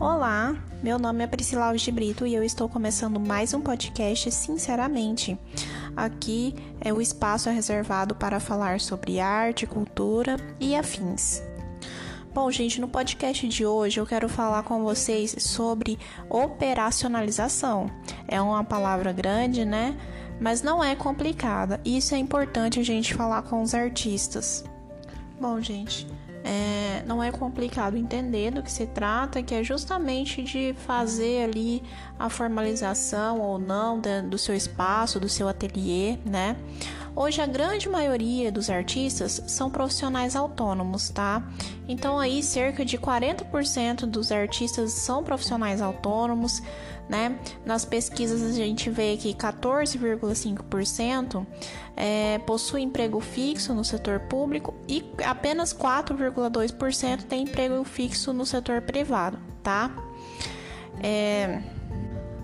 Olá, meu nome é Priscila Alves de Brito e eu estou começando mais um podcast Sinceramente. Aqui é o espaço reservado para falar sobre arte, cultura e afins. Bom, gente, no podcast de hoje eu quero falar com vocês sobre operacionalização. É uma palavra grande, né? Mas não é complicada. Isso é importante a gente falar com os artistas. Bom, gente, é, não é complicado entender do que se trata, que é justamente de fazer ali a formalização ou não do seu espaço, do seu ateliê, né? Hoje a grande maioria dos artistas são profissionais autônomos, tá? Então aí cerca de 40% dos artistas são profissionais autônomos, né? Nas pesquisas a gente vê que 14,5% é, possui emprego fixo no setor público e apenas 4,2% tem emprego fixo no setor privado, tá? É,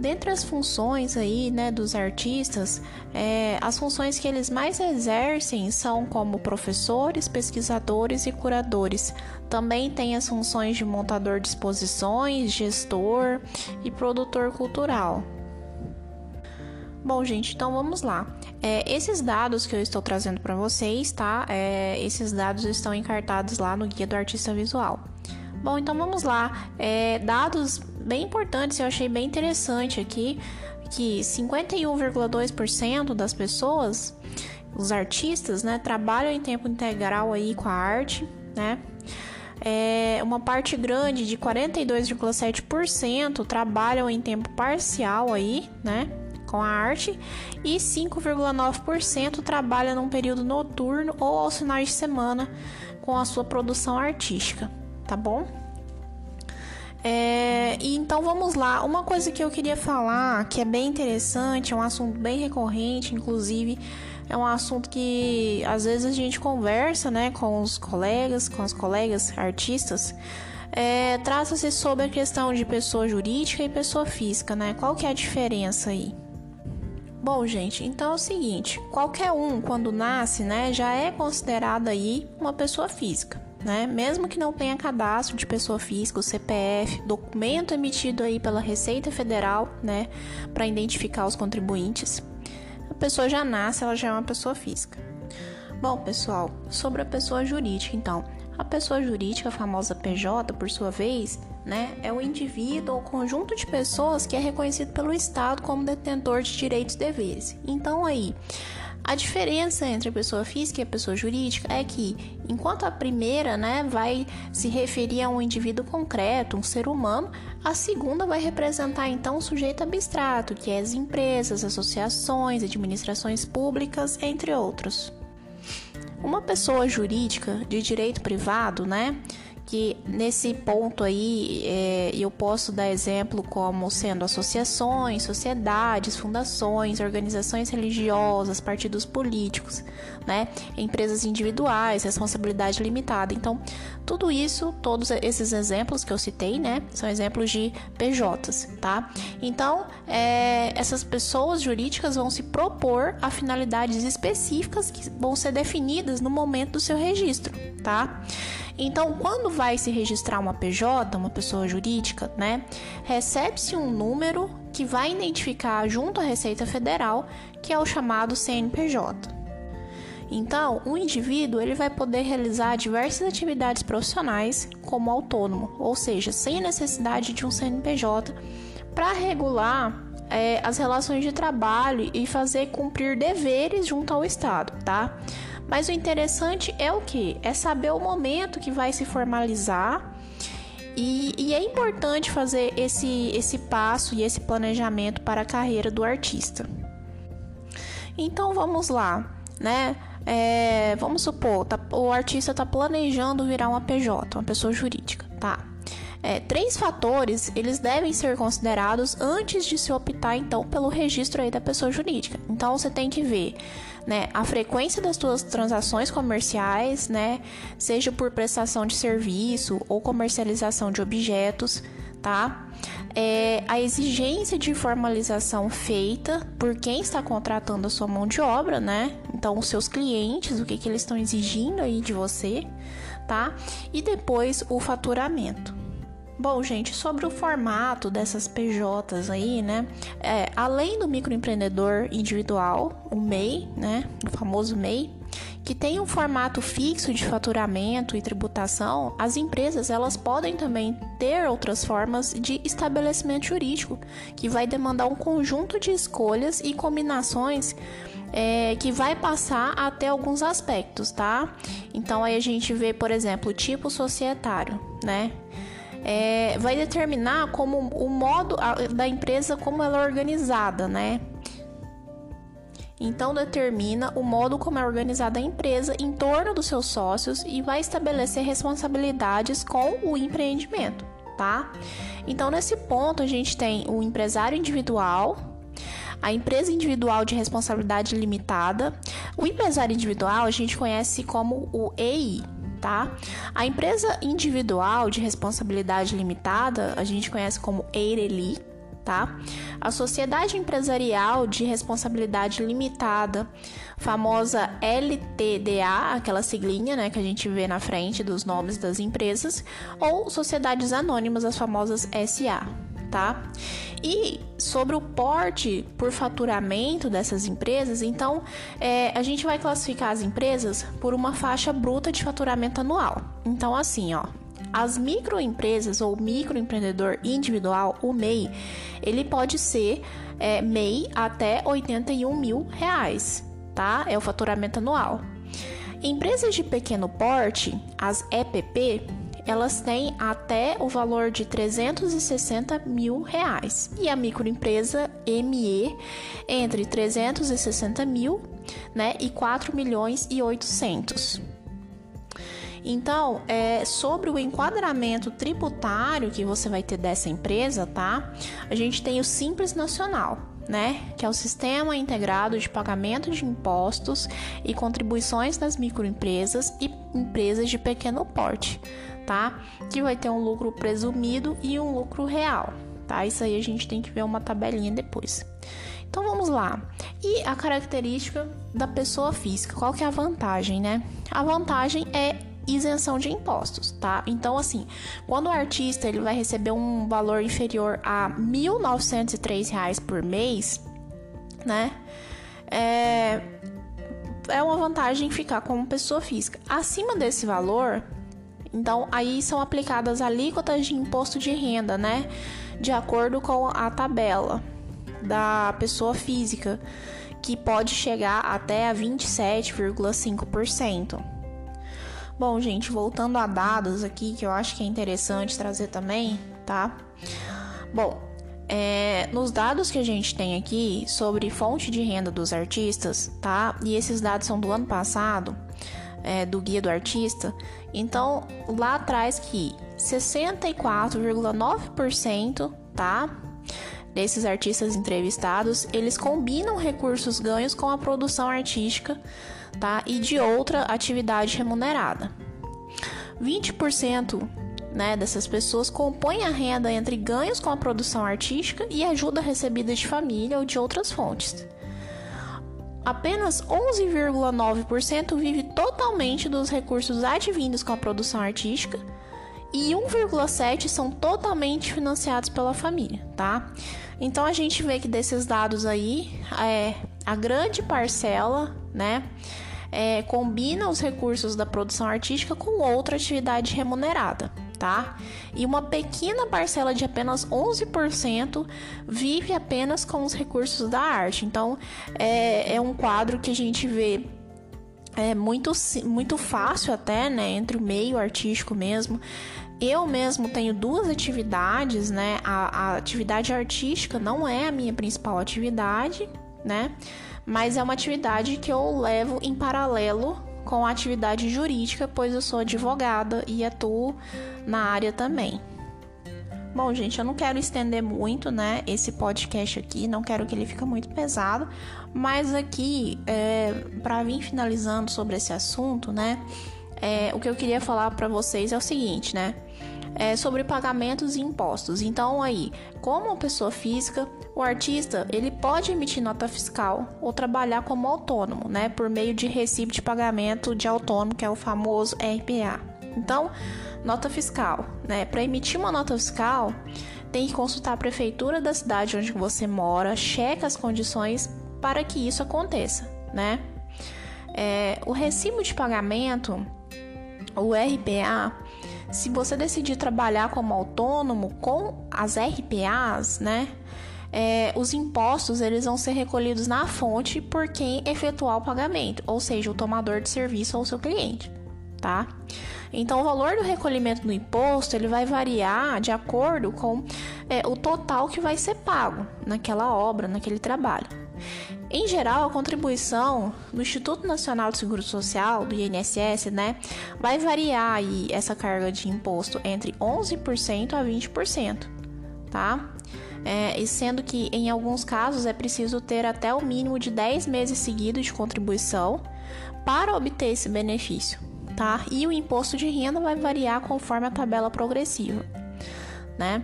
Dentre as funções aí, né, dos artistas, é, as funções que eles mais exercem são como professores, pesquisadores e curadores. Também tem as funções de montador de exposições, gestor e produtor cultural. Bom, gente, então vamos lá. É, esses dados que eu estou trazendo para vocês, tá? É, esses dados estão encartados lá no Guia do Artista Visual. Bom, então vamos lá. É, dados bem importantes, eu achei bem interessante aqui, que 51,2% das pessoas, os artistas, né, trabalham em tempo integral aí com a arte, né? É, uma parte grande de 42,7% trabalham em tempo parcial aí, né? Com a arte, e 5,9% trabalham num período noturno ou aos finais de semana com a sua produção artística tá bom? É, e então vamos lá. Uma coisa que eu queria falar que é bem interessante, é um assunto bem recorrente, inclusive é um assunto que às vezes a gente conversa, né, com os colegas, com as colegas artistas. É, Trata-se sobre a questão de pessoa jurídica e pessoa física, né? Qual que é a diferença aí? Bom, gente, então é o seguinte: qualquer um, quando nasce, né, já é considerado aí uma pessoa física né? Mesmo que não tenha cadastro de pessoa física, o CPF, documento emitido aí pela Receita Federal, né, para identificar os contribuintes, a pessoa já nasce, ela já é uma pessoa física. Bom, pessoal, sobre a pessoa jurídica, então, a pessoa jurídica, a famosa PJ, por sua vez, né, é o indivíduo ou conjunto de pessoas que é reconhecido pelo Estado como detentor de direitos e deveres. Então aí, a diferença entre a pessoa física e a pessoa jurídica é que, enquanto a primeira né, vai se referir a um indivíduo concreto, um ser humano, a segunda vai representar então um sujeito abstrato, que é as empresas, associações, administrações públicas, entre outros. Uma pessoa jurídica de direito privado, né? Que nesse ponto aí é, eu posso dar exemplo como sendo associações, sociedades, fundações, organizações religiosas, partidos políticos, né, empresas individuais, responsabilidade limitada. Então, tudo isso, todos esses exemplos que eu citei, né, são exemplos de PJs, tá? Então, é, essas pessoas jurídicas vão se propor a finalidades específicas que vão ser definidas no momento do seu registro, tá? Então, quando vai se registrar uma PJ, uma pessoa jurídica, né, recebe-se um número que vai identificar junto à Receita Federal, que é o chamado CNPJ. Então, o indivíduo ele vai poder realizar diversas atividades profissionais como autônomo, ou seja, sem necessidade de um CNPJ, para regular é, as relações de trabalho e fazer cumprir deveres junto ao Estado, tá? Mas o interessante é o que? É saber o momento que vai se formalizar. E, e, é importante fazer esse, esse passo e esse planejamento para a carreira do artista. Então vamos lá, né? É, vamos supor, tá, o artista está planejando virar uma PJ, uma pessoa jurídica, tá? É, três fatores eles devem ser considerados antes de se optar então pelo registro aí da pessoa jurídica. Então você tem que ver né, a frequência das suas transações comerciais, né, seja por prestação de serviço ou comercialização de objetos, tá? É, a exigência de formalização feita por quem está contratando a sua mão de obra, né? Então, os seus clientes, o que, que eles estão exigindo aí de você, tá? E depois o faturamento. Bom, gente, sobre o formato dessas PJs aí, né? É, além do microempreendedor individual, o MEI, né? O famoso MEI, que tem um formato fixo de faturamento e tributação, as empresas elas podem também ter outras formas de estabelecimento jurídico, que vai demandar um conjunto de escolhas e combinações é, que vai passar até alguns aspectos, tá? Então aí a gente vê, por exemplo, o tipo societário, né? É, vai determinar como o modo da empresa como ela é organizada, né? Então determina o modo como é organizada a empresa em torno dos seus sócios e vai estabelecer responsabilidades com o empreendimento, tá? Então nesse ponto a gente tem o empresário individual, a empresa individual de responsabilidade limitada. O empresário individual a gente conhece como o EI, tá? A empresa individual de responsabilidade limitada, a gente conhece como EIRELI, tá? A sociedade empresarial de responsabilidade limitada, famosa LTDA, aquela siglinha, né, que a gente vê na frente dos nomes das empresas, ou sociedades anônimas, as famosas SA tá? E sobre o porte por faturamento dessas empresas, então é, a gente vai classificar as empresas por uma faixa bruta de faturamento anual. Então, assim, ó, as microempresas ou microempreendedor individual, o MEI, ele pode ser é, MEI até 81 mil reais, tá? É o faturamento anual. Empresas de pequeno porte, as EPP, elas têm até o valor de 360 mil reais e a microempresa ME entre 360 mil né, e 4 milhões e 800. Então, é, sobre o enquadramento tributário que você vai ter dessa empresa, tá? A gente tem o Simples Nacional, né? Que é o Sistema Integrado de Pagamento de Impostos e Contribuições das Microempresas e Empresas de Pequeno Porte tá? Que vai ter um lucro presumido e um lucro real, tá? Isso aí a gente tem que ver uma tabelinha depois. Então vamos lá. E a característica da pessoa física, qual que é a vantagem, né? A vantagem é isenção de impostos, tá? Então assim, quando o artista ele vai receber um valor inferior a R$ 1.903 por mês, né? É, é uma vantagem ficar como pessoa física. Acima desse valor, então, aí são aplicadas alíquotas de imposto de renda, né? De acordo com a tabela da pessoa física, que pode chegar até a 27,5%. Bom, gente, voltando a dados aqui, que eu acho que é interessante trazer também, tá? Bom, é, nos dados que a gente tem aqui sobre fonte de renda dos artistas, tá? E esses dados são do ano passado é, do guia do artista, então lá traz que 64,9%, tá? Desses artistas entrevistados, eles combinam recursos ganhos com a produção artística, tá? E de outra atividade remunerada. 20% né, dessas pessoas compõem a renda entre ganhos com a produção artística e ajuda recebida de família ou de outras fontes apenas 11,9% vive totalmente dos recursos advindos com a produção artística e 1,7 são totalmente financiados pela família, tá? Então a gente vê que desses dados aí, é, a grande parcela, né, é, combina os recursos da produção artística com outra atividade remunerada tá? E uma pequena parcela de apenas 11% vive apenas com os recursos da arte. Então, é, é um quadro que a gente vê é muito, muito fácil até, né, entre o meio artístico mesmo. Eu mesmo tenho duas atividades, né? A, a atividade artística não é a minha principal atividade, né? Mas é uma atividade que eu levo em paralelo com a atividade jurídica, pois eu sou advogada e atuo na área também. Bom, gente, eu não quero estender muito, né, esse podcast aqui, não quero que ele fique muito pesado, mas aqui, é, para vir finalizando sobre esse assunto, né, é, o que eu queria falar para vocês é o seguinte, né, é sobre pagamentos e impostos. Então, aí, como pessoa física, o artista ele pode emitir nota fiscal ou trabalhar como autônomo, né, por meio de recibo de pagamento de autônomo, que é o famoso RPA. Então, nota fiscal, né? Para emitir uma nota fiscal, tem que consultar a prefeitura da cidade onde você mora, checa as condições para que isso aconteça, né? É, o recibo de pagamento, o RPA, se você decidir trabalhar como autônomo com as RPAs, né? É, os impostos eles vão ser recolhidos na fonte por quem efetuar o pagamento, ou seja, o tomador de serviço ou seu cliente, tá? Então, o valor do recolhimento do imposto ele vai variar de acordo com é, o total que vai ser pago naquela obra, naquele trabalho. Em geral, a contribuição do Instituto Nacional de Seguro Social, do INSS, né, vai variar aí essa carga de imposto entre 11% a 20%, tá? É, e sendo que em alguns casos é preciso ter até o mínimo de 10 meses seguidos de contribuição para obter esse benefício tá? E o imposto de renda vai variar conforme a tabela progressiva, né?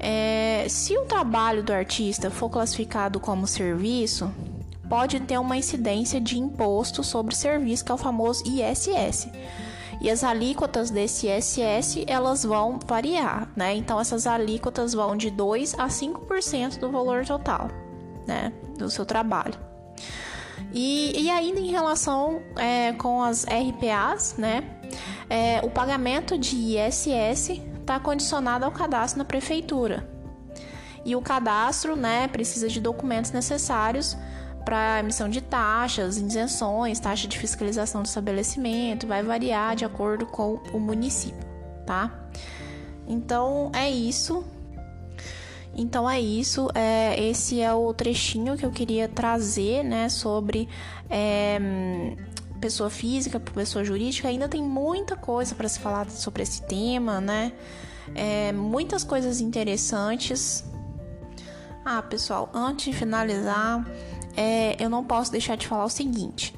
É, se o trabalho do artista for classificado como serviço, pode ter uma incidência de imposto sobre serviço, que é o famoso ISS. E as alíquotas desse ISS, elas vão variar, né? Então, essas alíquotas vão de 2 a 5% do valor total, né? Do seu trabalho. E, e ainda em relação é, com as RPAs, né? É, o pagamento de ISS está condicionado ao cadastro na prefeitura. E o cadastro, né, precisa de documentos necessários para emissão de taxas, isenções, taxa de fiscalização do estabelecimento, vai variar de acordo com o município, tá? Então é isso. Então é isso, é, esse é o trechinho que eu queria trazer, né, sobre é, pessoa física pessoa jurídica. Ainda tem muita coisa para se falar sobre esse tema, né? É, muitas coisas interessantes. Ah, pessoal, antes de finalizar, é, eu não posso deixar de falar o seguinte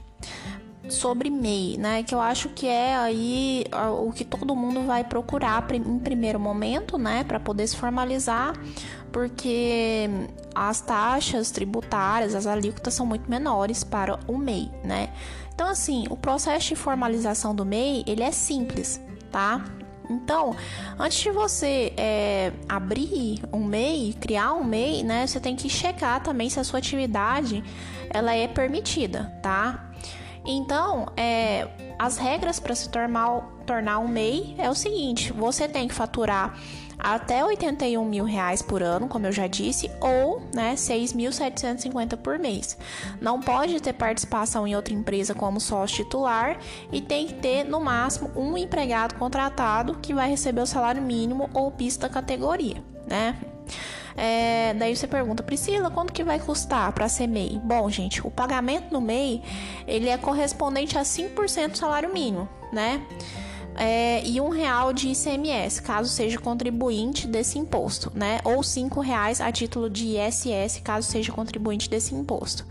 sobre MEI, né? Que eu acho que é aí o que todo mundo vai procurar em primeiro momento, né? Para poder se formalizar porque as taxas tributárias, as alíquotas são muito menores para o MEI, né? Então, assim, o processo de formalização do MEI, ele é simples, tá? Então, antes de você é, abrir um MEI, criar um MEI, né, você tem que checar também se a sua atividade ela é permitida, tá? Então, é, as regras para se tornar, tornar um MEI é o seguinte: você tem que faturar até 81 mil reais por ano, como eu já disse, ou né, 6.750 por mês. Não pode ter participação em outra empresa como sócio titular e tem que ter no máximo um empregado contratado que vai receber o salário mínimo ou piso da categoria, né? É, daí você pergunta, Priscila, quanto que vai custar para ser MEI? Bom, gente, o pagamento no MEI ele é correspondente a 5% do salário mínimo, né? É, e um real de ICMS, caso seja contribuinte desse imposto, né? Ou cinco reais a título de ISS, caso seja contribuinte desse imposto.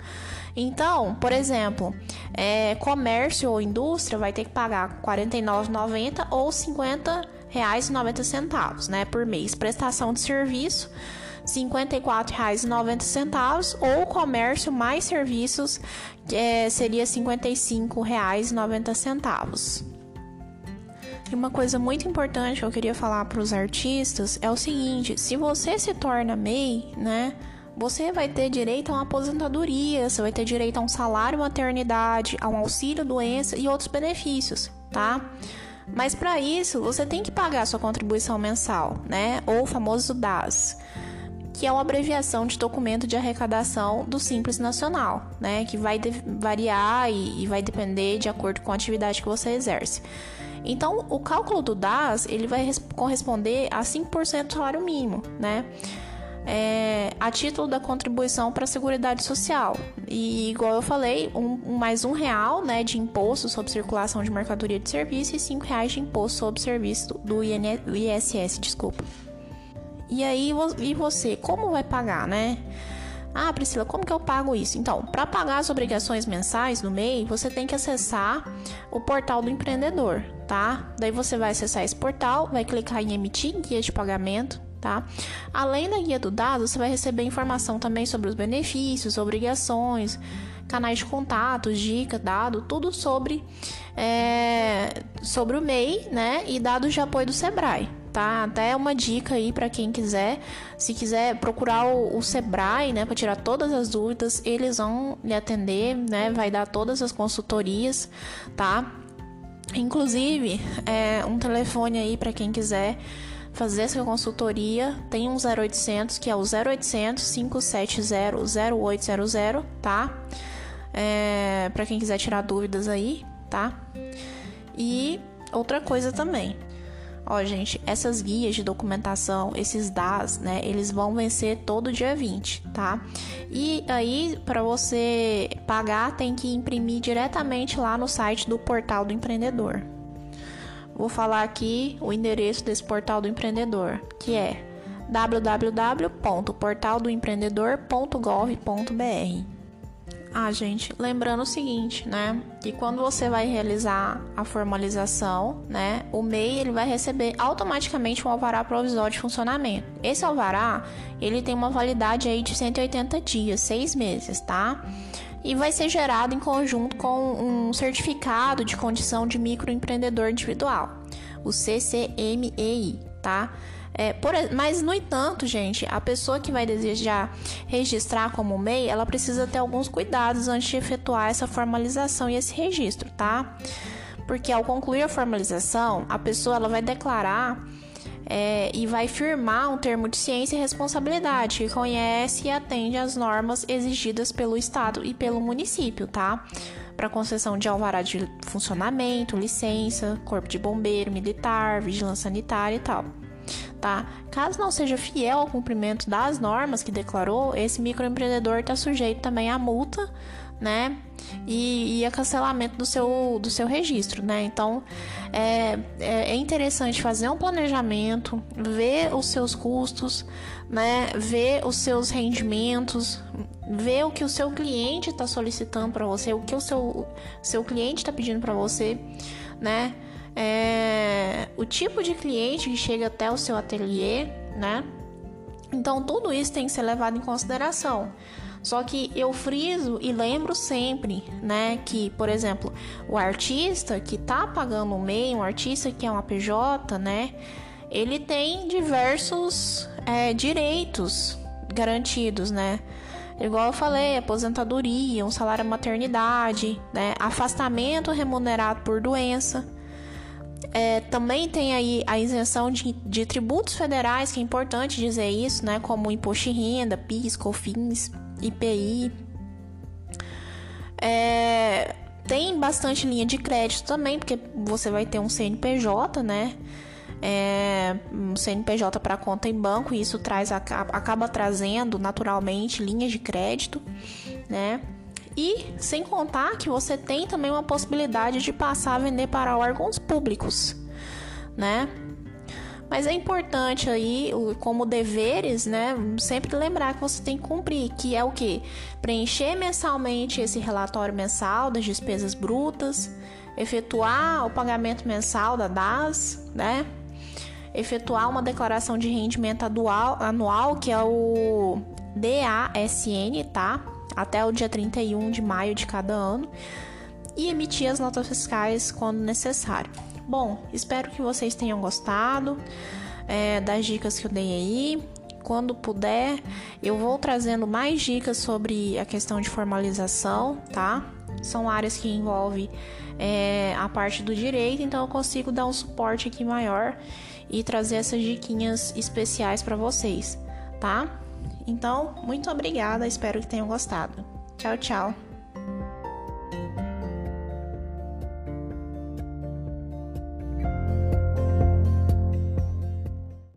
Então, por exemplo, é, comércio ou indústria vai ter que pagar R$ 49,90 ou R$ 50,90 né, por mês. Prestação de serviço, R$ 54,90 ou comércio mais serviços, é, seria R$ 55,90. E uma coisa muito importante que eu queria falar para os artistas é o seguinte: se você se torna MEI, né? Você vai ter direito a uma aposentadoria, você vai ter direito a um salário maternidade, a um auxílio doença e outros benefícios, tá? Mas para isso, você tem que pagar sua contribuição mensal, né? Ou o famoso DAS, que é uma abreviação de documento de arrecadação do Simples Nacional, né? Que vai variar e, e vai depender de acordo com a atividade que você exerce. Então, o cálculo do DAS ele vai corresponder a 5% do salário mínimo, né? É, a título da contribuição para a Seguridade Social. E, igual eu falei, um, mais um real né, de imposto sobre circulação de mercadoria de serviço e cinco reais de imposto sobre serviço do ISS, desculpa. E aí, e você, como vai pagar, né? Ah, Priscila, como que eu pago isso? Então, para pagar as obrigações mensais do MEI, você tem que acessar o portal do empreendedor, tá? Daí você vai acessar esse portal, vai clicar em emitir guia de pagamento, tá? Além da guia do dado, você vai receber informação também sobre os benefícios, obrigações, canais de contato, dica, dado, tudo sobre é, sobre o MEI, né? E dados de apoio do Sebrae tá? Até uma dica aí para quem quiser, se quiser procurar o, o Sebrae, né, para tirar todas as dúvidas, eles vão lhe atender, né? Vai dar todas as consultorias, tá? Inclusive, é, um telefone aí para quem quiser fazer essa consultoria, tem um 0800 que é o 0800 570 0800, tá? É, para quem quiser tirar dúvidas aí, tá? E outra coisa também, Ó, gente, essas guias de documentação, esses DAS, né, eles vão vencer todo dia 20, tá? E aí, para você pagar, tem que imprimir diretamente lá no site do Portal do Empreendedor. Vou falar aqui o endereço desse Portal do Empreendedor, que é www.portaldoempreendedor.gov.br. Ah, gente, lembrando o seguinte, né? Que quando você vai realizar a formalização, né? O MEI ele vai receber automaticamente um alvará provisório de funcionamento. Esse alvará, ele tem uma validade aí de 180 dias, seis meses, tá? E vai ser gerado em conjunto com um certificado de condição de microempreendedor individual, o CCMEI, tá? É, por, mas, no entanto, gente, a pessoa que vai desejar registrar como MEI, ela precisa ter alguns cuidados antes de efetuar essa formalização e esse registro, tá? Porque ao concluir a formalização, a pessoa ela vai declarar é, e vai firmar um termo de ciência e responsabilidade que conhece e atende às normas exigidas pelo Estado e pelo município, tá? Para concessão de alvará de funcionamento, licença, corpo de bombeiro, militar, vigilância sanitária e tal tá? Caso não seja fiel ao cumprimento das normas que declarou, esse microempreendedor está sujeito também à multa, né? E, e a cancelamento do seu, do seu registro, né? Então é, é, é interessante fazer um planejamento, ver os seus custos, né? Ver os seus rendimentos, ver o que o seu cliente está solicitando para você, o que o seu, seu cliente está pedindo para você, né? É, o tipo de cliente que chega até o seu ateliê, né? Então tudo isso tem que ser levado em consideração. Só que eu friso e lembro sempre, né, que, por exemplo, o artista que tá pagando o MEI, um artista que é uma PJ, né, ele tem diversos é, direitos garantidos, né? Igual eu falei, aposentadoria, um salário maternidade, né, afastamento remunerado por doença. É, também tem aí a isenção de, de, tributos federais, que é importante dizer isso, né? Como imposto de renda, PIS, COFINS, IPI. É, tem bastante linha de crédito também, porque você vai ter um CNPJ, né? É, um CNPJ para conta em banco, e isso traz acaba trazendo naturalmente linhas de crédito, né? E sem contar que você tem também uma possibilidade de passar a vender para órgãos públicos, né? Mas é importante aí, como deveres, né? Sempre lembrar que você tem que cumprir, que é o que? Preencher mensalmente esse relatório mensal das despesas brutas, efetuar o pagamento mensal da DAS, né? Efetuar uma declaração de rendimento anual, anual que é o DASN, tá? Até o dia 31 de maio de cada ano e emitir as notas fiscais quando necessário. Bom, espero que vocês tenham gostado é, das dicas que eu dei aí. Quando puder, eu vou trazendo mais dicas sobre a questão de formalização, tá? São áreas que envolvem é, a parte do direito, então eu consigo dar um suporte aqui maior e trazer essas diquinhas especiais para vocês, tá? Então, muito obrigada, espero que tenham gostado. Tchau, tchau.